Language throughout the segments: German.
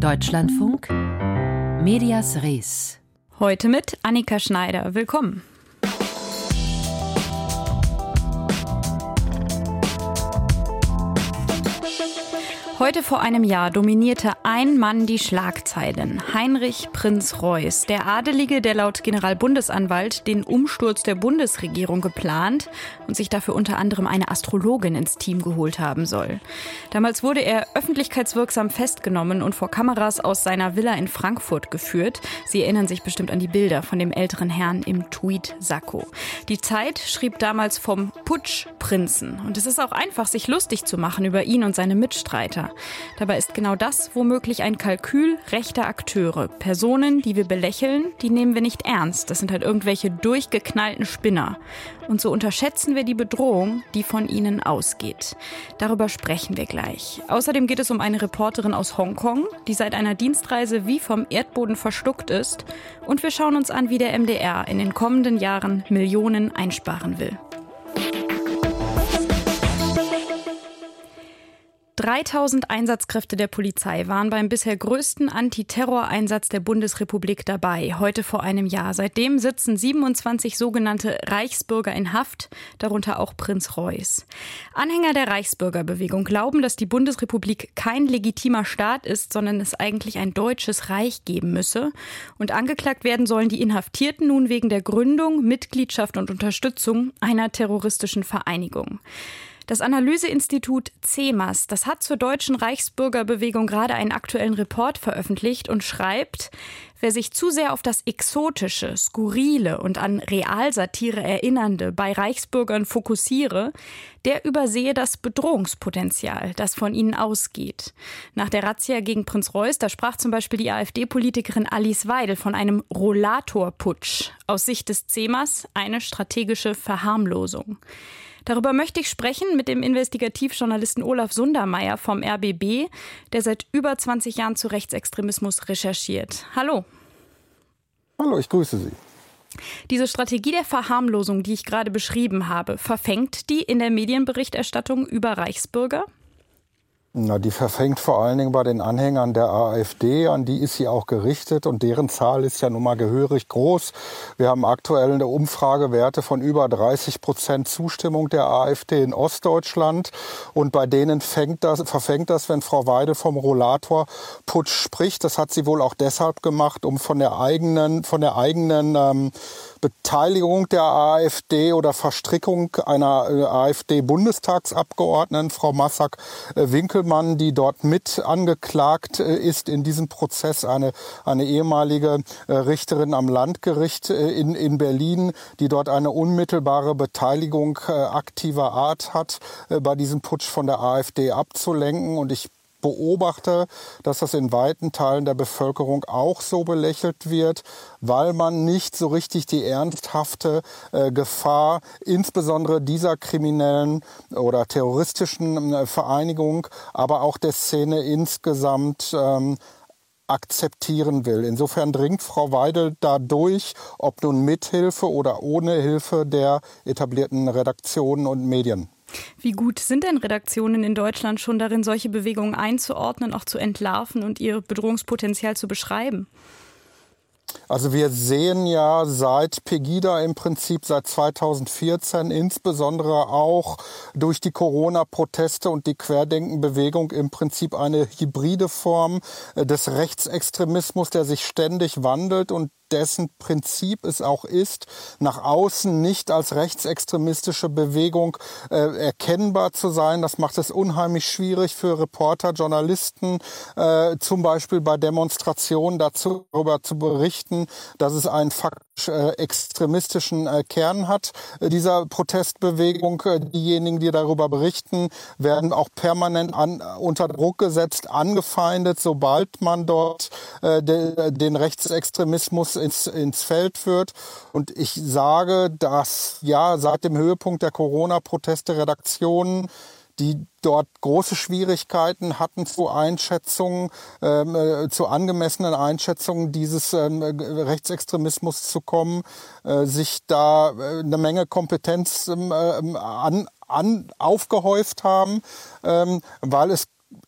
Deutschlandfunk Medias Res. Heute mit Annika Schneider. Willkommen. Heute vor einem Jahr dominierte ein Mann die Schlagzeilen. Heinrich Prinz Reuß, der Adelige, der laut Generalbundesanwalt den Umsturz der Bundesregierung geplant und sich dafür unter anderem eine Astrologin ins Team geholt haben soll. Damals wurde er öffentlichkeitswirksam festgenommen und vor Kameras aus seiner Villa in Frankfurt geführt. Sie erinnern sich bestimmt an die Bilder von dem älteren Herrn im Tweed-Sakko. Die Zeit schrieb damals vom Putschprinzen. Und es ist auch einfach, sich lustig zu machen über ihn und seine Mitstreiter. Dabei ist genau das womöglich ein Kalkül rechter Akteure. Personen, die wir belächeln, die nehmen wir nicht ernst. Das sind halt irgendwelche durchgeknallten Spinner. Und so unterschätzen wir die Bedrohung, die von ihnen ausgeht. Darüber sprechen wir gleich. Außerdem geht es um eine Reporterin aus Hongkong, die seit einer Dienstreise wie vom Erdboden verschluckt ist. Und wir schauen uns an, wie der MDR in den kommenden Jahren Millionen einsparen will. 3000 Einsatzkräfte der Polizei waren beim bisher größten Antiterroreinsatz der Bundesrepublik dabei, heute vor einem Jahr. Seitdem sitzen 27 sogenannte Reichsbürger in Haft, darunter auch Prinz Reuß. Anhänger der Reichsbürgerbewegung glauben, dass die Bundesrepublik kein legitimer Staat ist, sondern es eigentlich ein deutsches Reich geben müsse. Und angeklagt werden sollen die Inhaftierten nun wegen der Gründung, Mitgliedschaft und Unterstützung einer terroristischen Vereinigung. Das Analyseinstitut CEMAS, das hat zur deutschen Reichsbürgerbewegung gerade einen aktuellen Report veröffentlicht und schreibt, wer sich zu sehr auf das Exotische, Skurrile und an Realsatire erinnernde bei Reichsbürgern fokussiere, der übersehe das Bedrohungspotenzial, das von ihnen ausgeht. Nach der Razzia gegen Prinz Reuß, da sprach zum Beispiel die AfD-Politikerin Alice Weidel von einem Rollatorputsch. Aus Sicht des CEMAS eine strategische Verharmlosung. Darüber möchte ich sprechen mit dem Investigativjournalisten Olaf Sundermeier vom RBB, der seit über 20 Jahren zu Rechtsextremismus recherchiert. Hallo. Hallo, ich grüße Sie. Diese Strategie der Verharmlosung, die ich gerade beschrieben habe, verfängt die in der Medienberichterstattung über Reichsbürger? Na, die verfängt vor allen Dingen bei den Anhängern der AfD, an die ist sie auch gerichtet und deren Zahl ist ja nun mal gehörig groß. Wir haben aktuell eine Umfragewerte von über 30 Prozent Zustimmung der AfD in Ostdeutschland und bei denen fängt das, verfängt das, wenn Frau Weide vom Rollatorputsch spricht. Das hat sie wohl auch deshalb gemacht, um von der eigenen, von der eigenen ähm, Beteiligung der AfD oder Verstrickung einer äh, AfD-Bundestagsabgeordneten, Frau Massak-Winkelmann, die dort mit angeklagt äh, ist in diesem Prozess, eine, eine ehemalige äh, Richterin am Landgericht in, in Berlin, die dort eine unmittelbare Beteiligung aktiver Art hat, bei diesem Putsch von der AfD abzulenken. Und ich beobachte, dass das in weiten Teilen der Bevölkerung auch so belächelt wird, weil man nicht so richtig die ernsthafte äh, Gefahr, insbesondere dieser kriminellen oder terroristischen äh, Vereinigung, aber auch der Szene insgesamt ähm, akzeptieren will. Insofern dringt Frau Weidel da durch, ob nun mit Hilfe oder ohne Hilfe der etablierten Redaktionen und Medien. Wie gut sind denn Redaktionen in Deutschland schon darin, solche Bewegungen einzuordnen, auch zu entlarven und ihr Bedrohungspotenzial zu beschreiben? Also wir sehen ja seit Pegida im Prinzip seit 2014 insbesondere auch durch die Corona-Proteste und die Querdenkenbewegung im Prinzip eine hybride Form äh, des Rechtsextremismus, der sich ständig wandelt und dessen Prinzip es auch ist, nach außen nicht als rechtsextremistische Bewegung äh, erkennbar zu sein. Das macht es unheimlich schwierig für Reporter, Journalisten, äh, zum Beispiel bei Demonstrationen dazu, darüber zu berichten, dass es einen faktisch äh, extremistischen äh, Kern hat, äh, dieser Protestbewegung. Äh, diejenigen, die darüber berichten, werden auch permanent an, unter Druck gesetzt, angefeindet, sobald man dort äh, de, den Rechtsextremismus ins, ins Feld führt. Und ich sage, dass ja seit dem Höhepunkt der Corona-Proteste Redaktionen die dort große Schwierigkeiten hatten zu Einschätzungen, ähm, äh, zu angemessenen Einschätzungen dieses ähm, Rechtsextremismus zu kommen, äh, sich da äh, eine Menge Kompetenz ähm, äh, an, an, aufgehäuft haben, ähm, weil es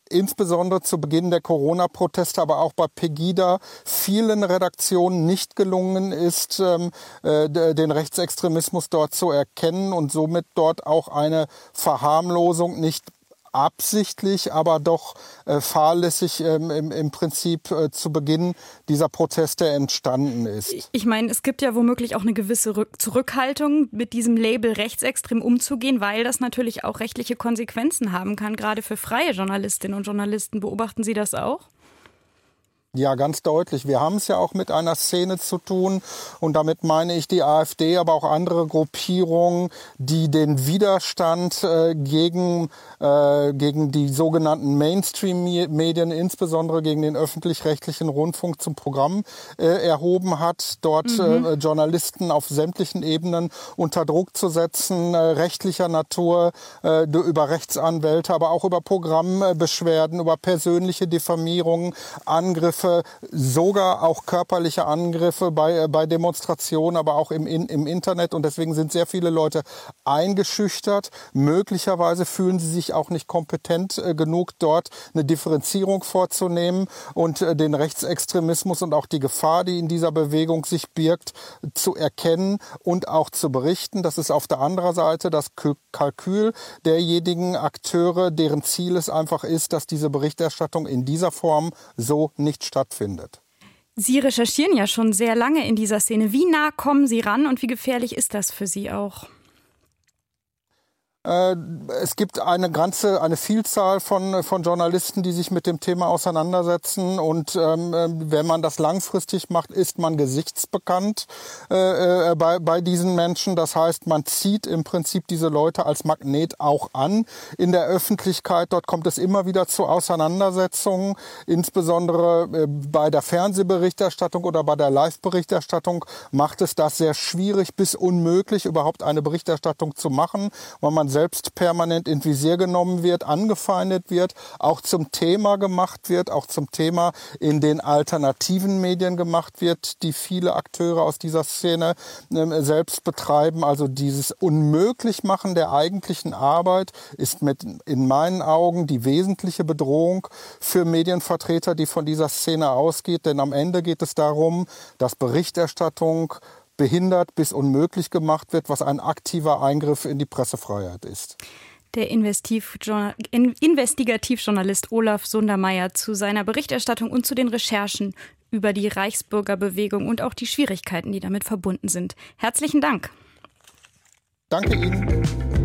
insbesondere zu Beginn der Corona-Proteste, aber auch bei Pegida vielen Redaktionen nicht gelungen ist, ähm, äh, den Rechtsextremismus dort zu erkennen und somit dort auch eine Verharmlosung nicht absichtlich, aber doch äh, fahrlässig ähm, im, im, Prinzip äh, zu Beginn dieser Proteste entstanden ist. Ich meine, es gibt ja womöglich auch eine gewisse Rück Zurückhaltung, mit diesem Label rechtsextrem umzugehen, weil das natürlich auch rechtliche Konsequenzen haben kann, gerade für freie Journalistinnen und Journalisten. Beobachten Sie das auch? Ja, ganz deutlich. Wir haben es ja auch mit einer Szene zu tun und damit meine ich die AfD, aber auch andere Gruppierungen, die den Widerstand äh, gegen, äh, gegen die sogenannten Mainstream-Medien, insbesondere gegen den öffentlich-rechtlichen Rundfunk zum Programm äh, erhoben hat, dort mhm. Äh, Journalisten auf sämtlichen Ebenen unter Druck zu setzen, äh, rechtlicher Natur, äh, über Rechtsanwälte, aber auch über Programmbeschwerden, über persönliche Diffamierungen, Angriffe Angriffe, sogar auch körperliche Angriffe bei, äh, bei Demonstrationen, aber auch im, im Internet. Und deswegen sind sehr viele Leute eingeschüchtert. Möglicherweise fühlen sie sich auch nicht kompetent äh, genug, dort eine Differenzierung vorzunehmen und äh, den Rechtsextremismus und auch die Gefahr, die in dieser Bewegung sich birgt, zu erkennen und auch zu berichten. Das ist auf der anderen Seite das Kalkül derjenigen Akteure, deren Ziel es einfach ist, dass diese Berichterstattung in dieser Form so nicht stattfindet. Sie recherchieren ja schon sehr lange in dieser Szene. Wie nah kommen Sie ran und wie gefährlich ist das für Sie auch? Äh, es gibt eine ganze, eine Vielzahl von, von Journalisten, die sich mit dem Thema auseinandersetzen. Und ähm, äh, wenn man das langfristig macht, ist man gesichtsbekannt äh, äh, bei, bei diesen Menschen. Das heißt, man zieht im Prinzip diese Leute als Magnet auch an in der Öffentlichkeit. Dort kommt es immer wieder zu Auseinandersetzungen, insbesondere bei der Fernsehberichterstattung oder bei der Live-Berichterstattung macht es das sehr schwierig bis unmöglich, überhaupt eine Berichterstattung zu machen, weil man selbst permanent in Visier genommen wird, angefeindet wird, auch zum Thema gemacht wird, auch zum Thema in den alternativen Medien gemacht wird, die viele Akteure aus dieser Szene äh, selbst betreiben. Also dieses Unmöglichmachen der eigentlichen Arbeit ist mit in meinen Augen die wesentliche Bedrohung für Medienvertreter, die von dieser Szene ausgeht. Denn am Ende geht es darum, dass Berichterstattung behindert bis unmöglich gemacht wird, was ein aktiver Eingriff in die Pressefreiheit ist. Der Investigativjournalist Olaf Sundermeier zu seiner Berichterstattung und zu den Recherchen über die Reichsbürgerbewegung und auch die Schwierigkeiten, die damit verbunden sind. Herzlichen Dank. Danke Ihnen.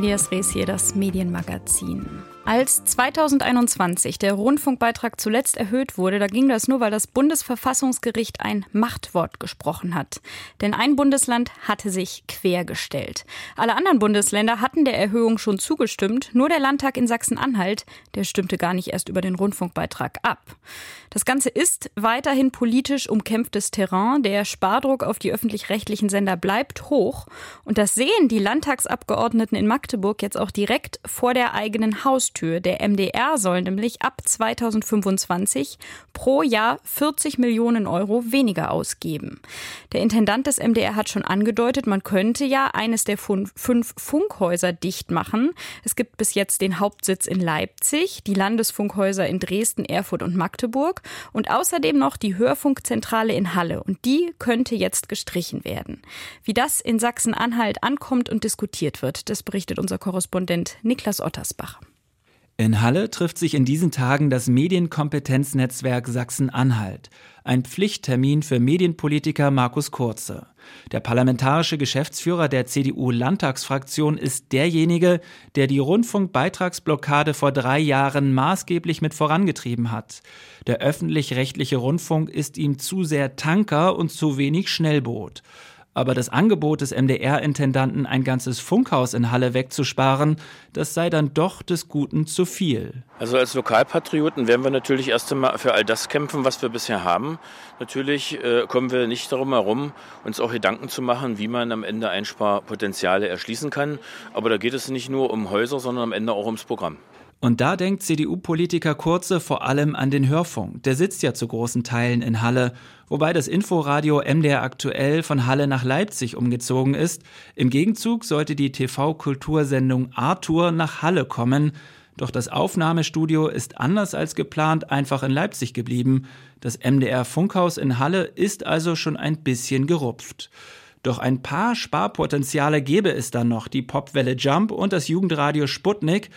Medias Res hier, das Medienmagazin. Als 2021 der Rundfunkbeitrag zuletzt erhöht wurde, da ging das nur, weil das Bundesverfassungsgericht ein Machtwort gesprochen hat. Denn ein Bundesland hatte sich quergestellt. Alle anderen Bundesländer hatten der Erhöhung schon zugestimmt, nur der Landtag in Sachsen-Anhalt, der stimmte gar nicht erst über den Rundfunkbeitrag ab. Das Ganze ist weiterhin politisch umkämpftes Terrain. Der Spardruck auf die öffentlich-rechtlichen Sender bleibt hoch. Und das sehen die Landtagsabgeordneten in Magdeburg jetzt auch direkt vor der eigenen Haustür. Der MDR soll nämlich ab 2025 pro Jahr 40 Millionen Euro weniger ausgeben. Der Intendant des MDR hat schon angedeutet, man könnte ja eines der fünf Funkhäuser dicht machen. Es gibt bis jetzt den Hauptsitz in Leipzig, die Landesfunkhäuser in Dresden, Erfurt und Magdeburg und außerdem noch die Hörfunkzentrale in Halle und die könnte jetzt gestrichen werden. Wie das in Sachsen-Anhalt ankommt und diskutiert wird, das berichtet unser Korrespondent Niklas Ottersbach. In Halle trifft sich in diesen Tagen das Medienkompetenznetzwerk Sachsen-Anhalt. Ein Pflichttermin für Medienpolitiker Markus Kurze. Der parlamentarische Geschäftsführer der CDU-Landtagsfraktion ist derjenige, der die Rundfunkbeitragsblockade vor drei Jahren maßgeblich mit vorangetrieben hat. Der öffentlich-rechtliche Rundfunk ist ihm zu sehr Tanker und zu wenig Schnellboot. Aber das Angebot des MDR-Intendanten, ein ganzes Funkhaus in Halle wegzusparen, das sei dann doch des Guten zu viel. Also als Lokalpatrioten werden wir natürlich erst einmal für all das kämpfen, was wir bisher haben. Natürlich äh, kommen wir nicht darum herum, uns auch Gedanken zu machen, wie man am Ende Einsparpotenziale erschließen kann. Aber da geht es nicht nur um Häuser, sondern am Ende auch ums Programm. Und da denkt CDU-Politiker Kurze vor allem an den Hörfunk. Der sitzt ja zu großen Teilen in Halle, wobei das Inforadio MDR aktuell von Halle nach Leipzig umgezogen ist. Im Gegenzug sollte die TV-Kultursendung Arthur nach Halle kommen. Doch das Aufnahmestudio ist anders als geplant einfach in Leipzig geblieben. Das MDR Funkhaus in Halle ist also schon ein bisschen gerupft. Doch ein paar Sparpotenziale gäbe es dann noch, die Popwelle Jump und das Jugendradio Sputnik.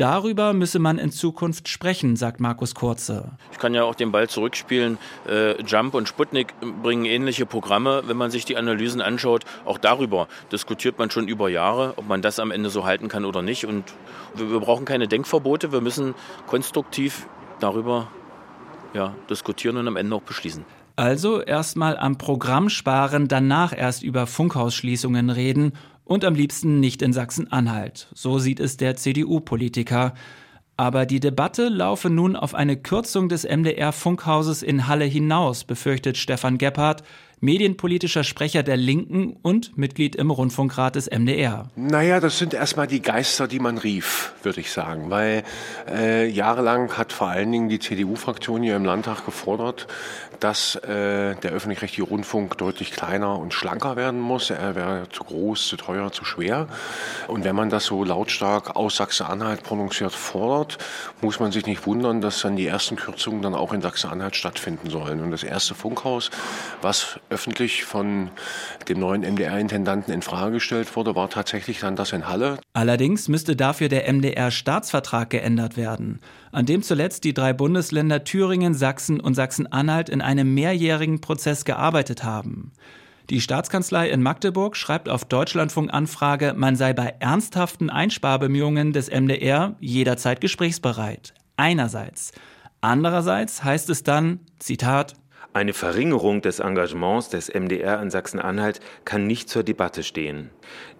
Darüber müsse man in Zukunft sprechen, sagt Markus Kurze. Ich kann ja auch den Ball zurückspielen. Äh, Jump und Sputnik bringen ähnliche Programme. Wenn man sich die Analysen anschaut, auch darüber diskutiert man schon über Jahre, ob man das am Ende so halten kann oder nicht. Und wir, wir brauchen keine Denkverbote. Wir müssen konstruktiv darüber ja, diskutieren und am Ende auch beschließen. Also erstmal am Programm sparen, danach erst über Funkhausschließungen reden und am liebsten nicht in Sachsen-Anhalt. So sieht es der CDU-Politiker. Aber die Debatte laufe nun auf eine Kürzung des MDR-Funkhauses in Halle hinaus, befürchtet Stefan Gebhardt, medienpolitischer Sprecher der Linken und Mitglied im Rundfunkrat des MDR. Naja, das sind erstmal die Geister, die man rief, würde ich sagen. Weil äh, jahrelang hat vor allen Dingen die CDU-Fraktion hier im Landtag gefordert, dass äh, der öffentlich-rechtliche Rundfunk deutlich kleiner und schlanker werden muss. Er wäre zu groß, zu teuer, zu schwer. Und wenn man das so lautstark aus Sachsen-Anhalt prononciert fordert, muss man sich nicht wundern, dass dann die ersten Kürzungen dann auch in Sachsen-Anhalt stattfinden sollen. Und das erste Funkhaus, was öffentlich von dem neuen MDR-Intendanten in Frage gestellt wurde, war tatsächlich dann das in Halle. Allerdings müsste dafür der MDR-Staatsvertrag geändert werden, an dem zuletzt die drei Bundesländer Thüringen, Sachsen und Sachsen-Anhalt in einem mehrjährigen Prozess gearbeitet haben. Die Staatskanzlei in Magdeburg schreibt auf Deutschlandfunk Anfrage, man sei bei ernsthaften Einsparbemühungen des MDR jederzeit gesprächsbereit. Einerseits. Andererseits heißt es dann, Zitat, eine Verringerung des Engagements des MDR in Sachsen-Anhalt kann nicht zur Debatte stehen.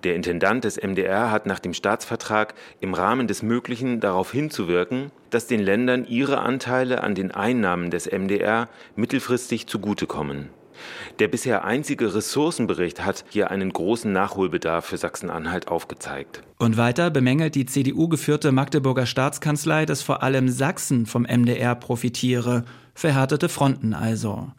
Der Intendant des MDR hat nach dem Staatsvertrag im Rahmen des Möglichen darauf hinzuwirken, dass den Ländern ihre Anteile an den Einnahmen des MDR mittelfristig zugutekommen. Der bisher einzige Ressourcenbericht hat hier einen großen Nachholbedarf für Sachsen-Anhalt aufgezeigt. Und weiter bemängelt die CDU-geführte Magdeburger Staatskanzlei, dass vor allem Sachsen vom MDR profitiere. Verhärtete Fronten also.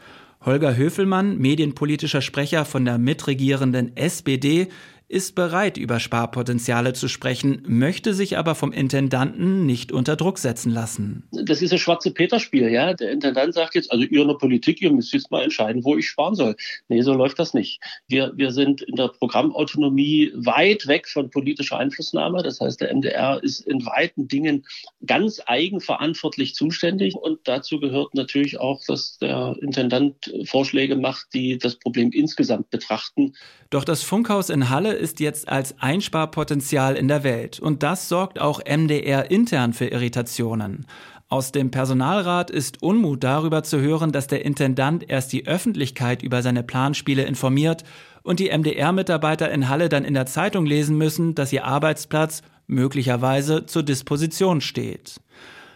Holger Höfelmann, medienpolitischer Sprecher von der mitregierenden SPD, ist bereit, über Sparpotenziale zu sprechen, möchte sich aber vom Intendanten nicht unter Druck setzen lassen. Das ist ein schwarze Peter-Spiel, ja. Der Intendant sagt jetzt, also ihr in der Politik, ihr müsst jetzt mal entscheiden, wo ich sparen soll. Nee, so läuft das nicht. Wir, wir sind in der Programmautonomie weit weg von politischer Einflussnahme. Das heißt, der MDR ist in weiten Dingen ganz eigenverantwortlich zuständig. Und dazu gehört natürlich auch, dass der Intendant Vorschläge macht, die das Problem insgesamt betrachten. Doch das Funkhaus in Halle ist jetzt als Einsparpotenzial in der Welt. Und das sorgt auch MDR intern für Irritationen. Aus dem Personalrat ist Unmut darüber zu hören, dass der Intendant erst die Öffentlichkeit über seine Planspiele informiert und die MDR-Mitarbeiter in Halle dann in der Zeitung lesen müssen, dass ihr Arbeitsplatz möglicherweise zur Disposition steht.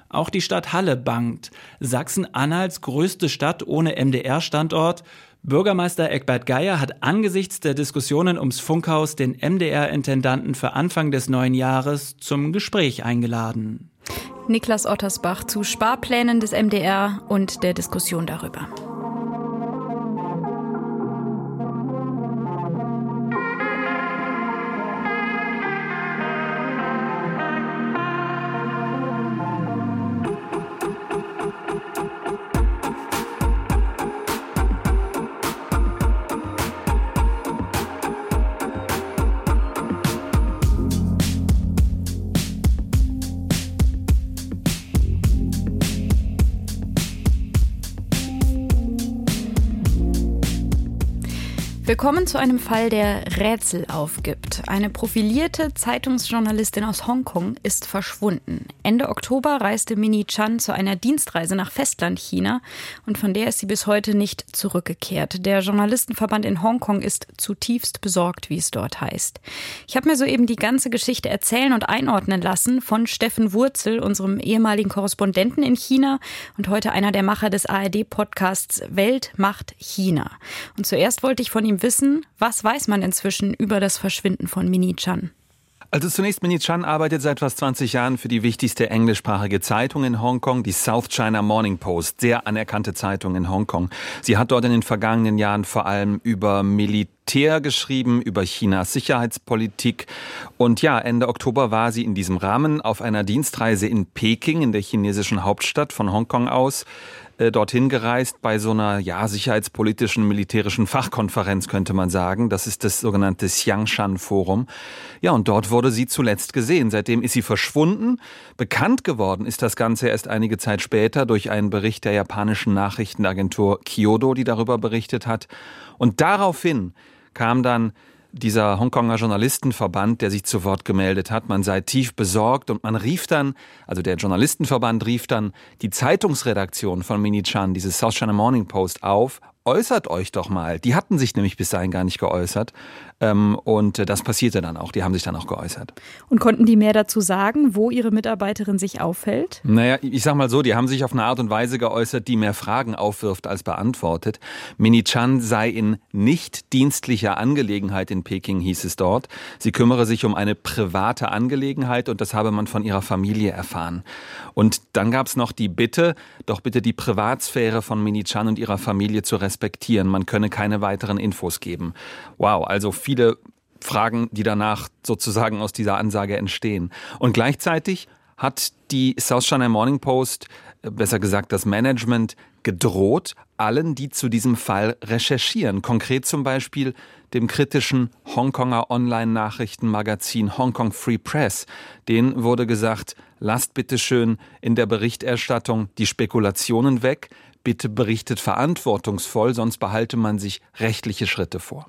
Auch die Stadt Halle bangt. Sachsen-Anhalts größte Stadt ohne MDR-Standort Bürgermeister Eckbert Geier hat angesichts der Diskussionen ums Funkhaus den MDR-Intendanten für Anfang des neuen Jahres zum Gespräch eingeladen. Niklas Ottersbach zu Sparplänen des MDR und der Diskussion darüber. Willkommen zu einem Fall, der Rätsel aufgibt. Eine profilierte Zeitungsjournalistin aus Hongkong ist verschwunden. Ende Oktober reiste Mini Chan zu einer Dienstreise nach Festlandchina und von der ist sie bis heute nicht zurückgekehrt. Der Journalistenverband in Hongkong ist zutiefst besorgt, wie es dort heißt. Ich habe mir soeben die ganze Geschichte erzählen und einordnen lassen von Steffen Wurzel, unserem ehemaligen Korrespondenten in China und heute einer der Macher des ARD-Podcasts Welt macht China. Und zuerst wollte ich von ihm wissen, was weiß man inzwischen über das Verschwinden von Mini Chan? Also zunächst, Mini Chan arbeitet seit fast 20 Jahren für die wichtigste englischsprachige Zeitung in Hongkong, die South China Morning Post, sehr anerkannte Zeitung in Hongkong. Sie hat dort in den vergangenen Jahren vor allem über Militär geschrieben, über Chinas Sicherheitspolitik. Und ja, Ende Oktober war sie in diesem Rahmen auf einer Dienstreise in Peking, in der chinesischen Hauptstadt von Hongkong aus. Äh, dorthin gereist bei so einer ja, sicherheitspolitischen, militärischen Fachkonferenz, könnte man sagen. Das ist das sogenannte Xiangshan Forum. Ja, und dort wurde sie zuletzt gesehen. Seitdem ist sie verschwunden. Bekannt geworden ist das Ganze erst einige Zeit später durch einen Bericht der japanischen Nachrichtenagentur Kyodo, die darüber berichtet hat. Und daraufhin kam dann dieser Hongkonger Journalistenverband, der sich zu Wort gemeldet hat. Man sei tief besorgt und man rief dann, also der Journalistenverband rief dann die Zeitungsredaktion von Mini Chan, dieses South China Morning Post auf, äußert euch doch mal. Die hatten sich nämlich bis dahin gar nicht geäußert. Ähm, und das passierte dann auch. Die haben sich dann auch geäußert. Und konnten die mehr dazu sagen, wo ihre Mitarbeiterin sich aufhält? Naja, ich sag mal so, die haben sich auf eine Art und Weise geäußert, die mehr Fragen aufwirft als beantwortet. Mini Chan sei in nicht dienstlicher Angelegenheit in Peking, hieß es dort. Sie kümmere sich um eine private Angelegenheit und das habe man von ihrer Familie erfahren. Und dann gab es noch die Bitte, doch bitte die Privatsphäre von Mini Chan und ihrer Familie zu respektieren. Man könne keine weiteren Infos geben. Wow, also viele Fragen, die danach sozusagen aus dieser Ansage entstehen. Und gleichzeitig hat die South China Morning Post, äh, besser gesagt das Management, gedroht, allen, die zu diesem Fall recherchieren. Konkret zum Beispiel dem kritischen Hongkonger Online-Nachrichtenmagazin Hongkong Free Press. Den wurde gesagt, lasst bitte schön in der Berichterstattung die Spekulationen weg, bitte berichtet verantwortungsvoll, sonst behalte man sich rechtliche Schritte vor.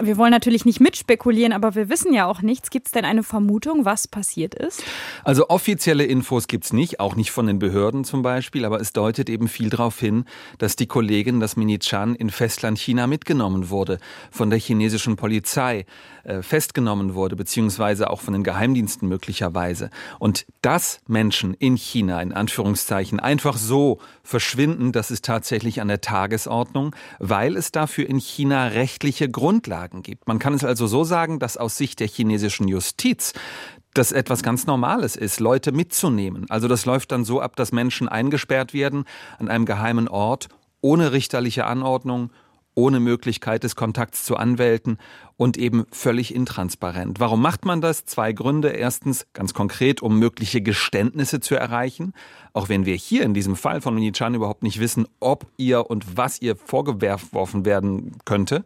Wir wollen natürlich nicht mitspekulieren, aber wir wissen ja auch nichts. Gibt es denn eine Vermutung, was passiert ist? Also offizielle Infos gibt es nicht, auch nicht von den Behörden zum Beispiel, aber es deutet eben viel darauf hin, dass die Kollegin, das Mini Chan, in Festland China mitgenommen wurde von der chinesischen Polizei. Äh, festgenommen wurde, beziehungsweise auch von den Geheimdiensten möglicherweise. Und dass Menschen in China in Anführungszeichen einfach so verschwinden, das ist tatsächlich an der Tagesordnung, weil es dafür in China rechtliche Grundlagen gibt. Man kann es also so sagen, dass aus Sicht der chinesischen Justiz das etwas ganz Normales ist, Leute mitzunehmen. Also das läuft dann so ab, dass Menschen eingesperrt werden an einem geheimen Ort ohne richterliche Anordnung, ohne Möglichkeit des Kontakts zu Anwälten und eben völlig intransparent. Warum macht man das? Zwei Gründe. Erstens ganz konkret, um mögliche Geständnisse zu erreichen. Auch wenn wir hier in diesem Fall von Minichan überhaupt nicht wissen, ob ihr und was ihr vorgeworfen werden könnte.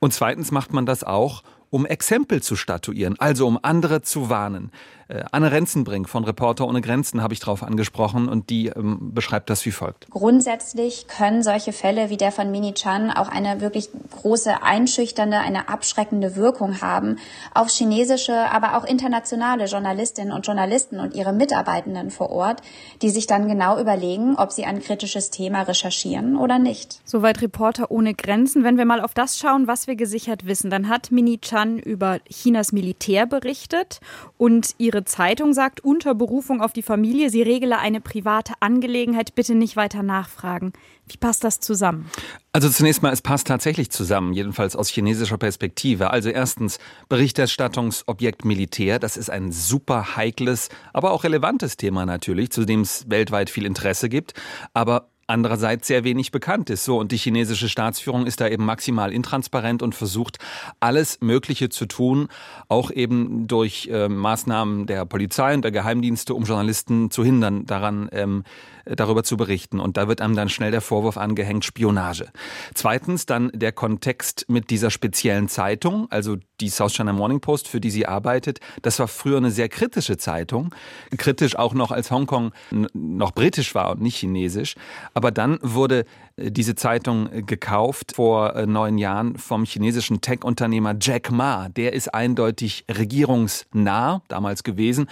Und zweitens macht man das auch, um Exempel zu statuieren, also um andere zu warnen. Äh, Anne Renzenbrink von Reporter ohne Grenzen habe ich darauf angesprochen und die ähm, beschreibt das wie folgt. Grundsätzlich können solche Fälle wie der von Mini Chan auch eine wirklich große einschüchternde, eine abschreckende Wirkung haben auf chinesische, aber auch internationale Journalistinnen und Journalisten und ihre Mitarbeitenden vor Ort, die sich dann genau überlegen, ob sie ein kritisches Thema recherchieren oder nicht. Soweit Reporter ohne Grenzen. Wenn wir mal auf das schauen, was wir gesichert wissen, dann hat Mini Chan über Chinas Militär berichtet und ihre Ihre Zeitung sagt unter Berufung auf die Familie, sie regele eine private Angelegenheit, bitte nicht weiter nachfragen. Wie passt das zusammen? Also zunächst mal, es passt tatsächlich zusammen, jedenfalls aus chinesischer Perspektive. Also erstens Berichterstattungsobjekt Militär, das ist ein super heikles, aber auch relevantes Thema natürlich, zu dem es weltweit viel Interesse gibt. Aber andererseits sehr wenig bekannt ist. So, und die chinesische Staatsführung ist da eben maximal intransparent und versucht, alles Mögliche zu tun, auch eben durch äh, Maßnahmen der Polizei und der Geheimdienste, um Journalisten zu hindern, daran ähm, äh, darüber zu berichten. Und da wird einem dann schnell der Vorwurf angehängt, Spionage. Zweitens dann der Kontext mit dieser speziellen Zeitung, also die South China Morning Post, für die sie arbeitet. Das war früher eine sehr kritische Zeitung. Kritisch auch noch, als Hongkong noch britisch war und nicht chinesisch. Aber dann wurde äh, diese Zeitung äh, gekauft vor äh, neun Jahren vom chinesischen Tech-Unternehmer Jack Ma. Der ist eindeutig regierungsnah damals gewesen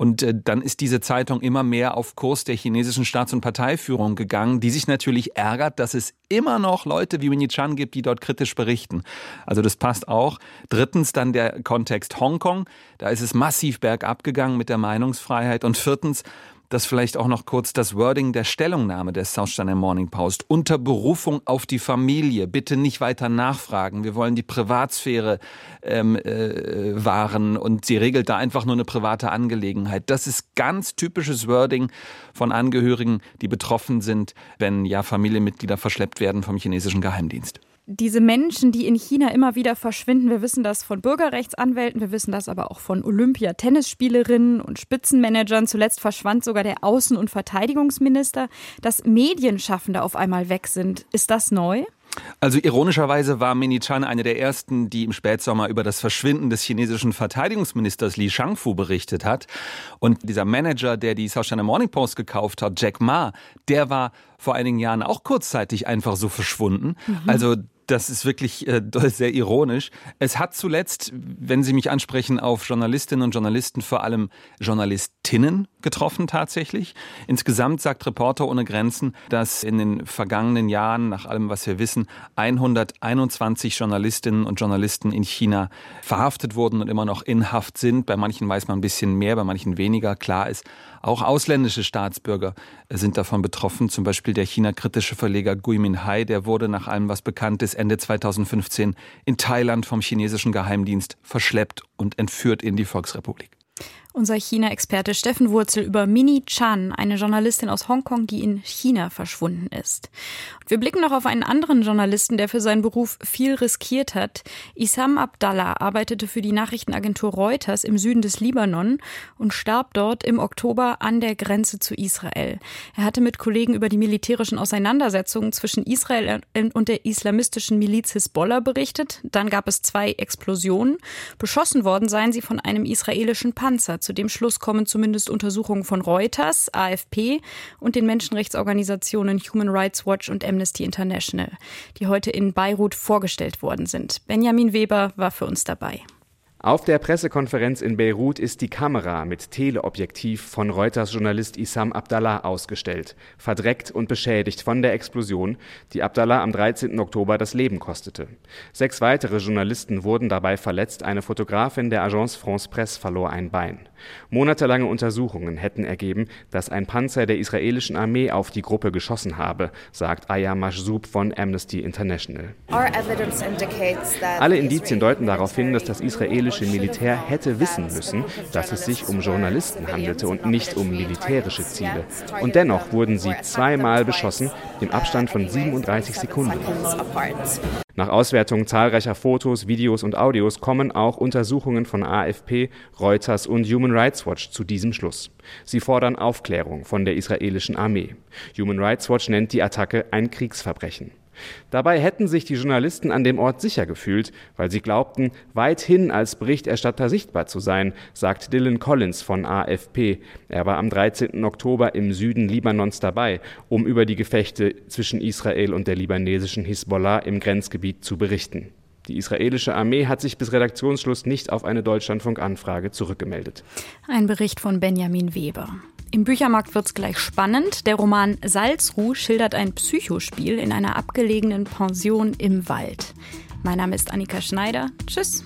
und äh, dann ist diese Zeitung immer mehr auf Kurs der chinesischen Staats- und Parteiführung gegangen, die sich natürlich ärgert, dass es immer noch Leute wie Winnie Chan gibt, die dort kritisch berichten. Also das passt auch. Drittens dann der Kontext Hongkong. Da ist es massiv bergab gegangen mit der Meinungsfreiheit. Und viertens das vielleicht auch noch kurz das Wording der Stellungnahme der South China Morning Post. Unter Berufung auf die Familie. Bitte nicht weiter nachfragen. Wir wollen die Privatsphäre ähm, äh, wahren und sie regelt da einfach nur eine private Angelegenheit. Das ist ganz typisches Wording von Angehörigen, die betroffen sind, wenn ja Familienmitglieder verschleppt werden vom chinesischen Geheimdienst diese Menschen, die in China immer wieder verschwinden, wir wissen das von Bürgerrechtsanwälten, wir wissen das aber auch von Olympia-Tennisspielerinnen und Spitzenmanagern. Zuletzt verschwand sogar der Außen- und Verteidigungsminister, dass Medienschaffende auf einmal weg sind. Ist das neu? Also ironischerweise war Mini Chan eine der ersten, die im Spätsommer über das Verschwinden des chinesischen Verteidigungsministers Li Shangfu berichtet hat. Und dieser Manager, der die South China Morning Post gekauft hat, Jack Ma, der war vor einigen Jahren auch kurzzeitig einfach so verschwunden. Mhm. Also das ist wirklich äh, sehr ironisch. Es hat zuletzt, wenn Sie mich ansprechen, auf Journalistinnen und Journalisten vor allem Journalistinnen getroffen tatsächlich. Insgesamt sagt Reporter ohne Grenzen, dass in den vergangenen Jahren, nach allem, was wir wissen, 121 Journalistinnen und Journalisten in China verhaftet wurden und immer noch in Haft sind. Bei manchen weiß man ein bisschen mehr, bei manchen weniger. Klar ist, auch ausländische Staatsbürger sind davon betroffen. Zum Beispiel der China-kritische Verleger Gui Minhai, der wurde nach allem, was bekannt ist, Ende 2015 in Thailand vom chinesischen Geheimdienst verschleppt und entführt in die Volksrepublik. Unser China-Experte Steffen Wurzel über Mini Chan, eine Journalistin aus Hongkong, die in China verschwunden ist. Wir blicken noch auf einen anderen Journalisten, der für seinen Beruf viel riskiert hat. Isam Abdallah arbeitete für die Nachrichtenagentur Reuters im Süden des Libanon und starb dort im Oktober an der Grenze zu Israel. Er hatte mit Kollegen über die militärischen Auseinandersetzungen zwischen Israel und der islamistischen Miliz Hisbollah berichtet. Dann gab es zwei Explosionen. Beschossen worden seien sie von einem israelischen Panzer. Zu dem Schluss kommen zumindest Untersuchungen von Reuters, AFP und den Menschenrechtsorganisationen Human Rights Watch und Amnesty International, die heute in Beirut vorgestellt worden sind. Benjamin Weber war für uns dabei. Auf der Pressekonferenz in Beirut ist die Kamera mit Teleobjektiv von Reuters Journalist Issam Abdallah ausgestellt, verdreckt und beschädigt von der Explosion, die Abdallah am 13. Oktober das Leben kostete. Sechs weitere Journalisten wurden dabei verletzt, eine Fotografin der Agence France Presse verlor ein Bein. Monatelange Untersuchungen hätten ergeben, dass ein Panzer der israelischen Armee auf die Gruppe geschossen habe, sagt Aya Mashzoub von Amnesty International. Alle Indizien deuten darauf hin, dass das israelische Militär hätte wissen müssen, dass es sich um Journalisten handelte und nicht um militärische Ziele. Und dennoch wurden sie zweimal beschossen, im Abstand von 37 Sekunden. Nach Auswertung zahlreicher Fotos, Videos und Audios kommen auch Untersuchungen von AFP, Reuters und Human Rights Watch zu diesem Schluss. Sie fordern Aufklärung von der israelischen Armee. Human Rights Watch nennt die Attacke ein Kriegsverbrechen. Dabei hätten sich die Journalisten an dem Ort sicher gefühlt, weil sie glaubten, weithin als Berichterstatter sichtbar zu sein, sagt Dylan Collins von AFP. Er war am 13. Oktober im Süden Libanons dabei, um über die Gefechte zwischen Israel und der libanesischen Hisbollah im Grenzgebiet zu berichten. Die israelische Armee hat sich bis Redaktionsschluss nicht auf eine Deutschlandfunk-Anfrage zurückgemeldet. Ein Bericht von Benjamin Weber. Im Büchermarkt wird es gleich spannend. Der Roman Salzruh schildert ein Psychospiel in einer abgelegenen Pension im Wald. Mein Name ist Annika Schneider. Tschüss.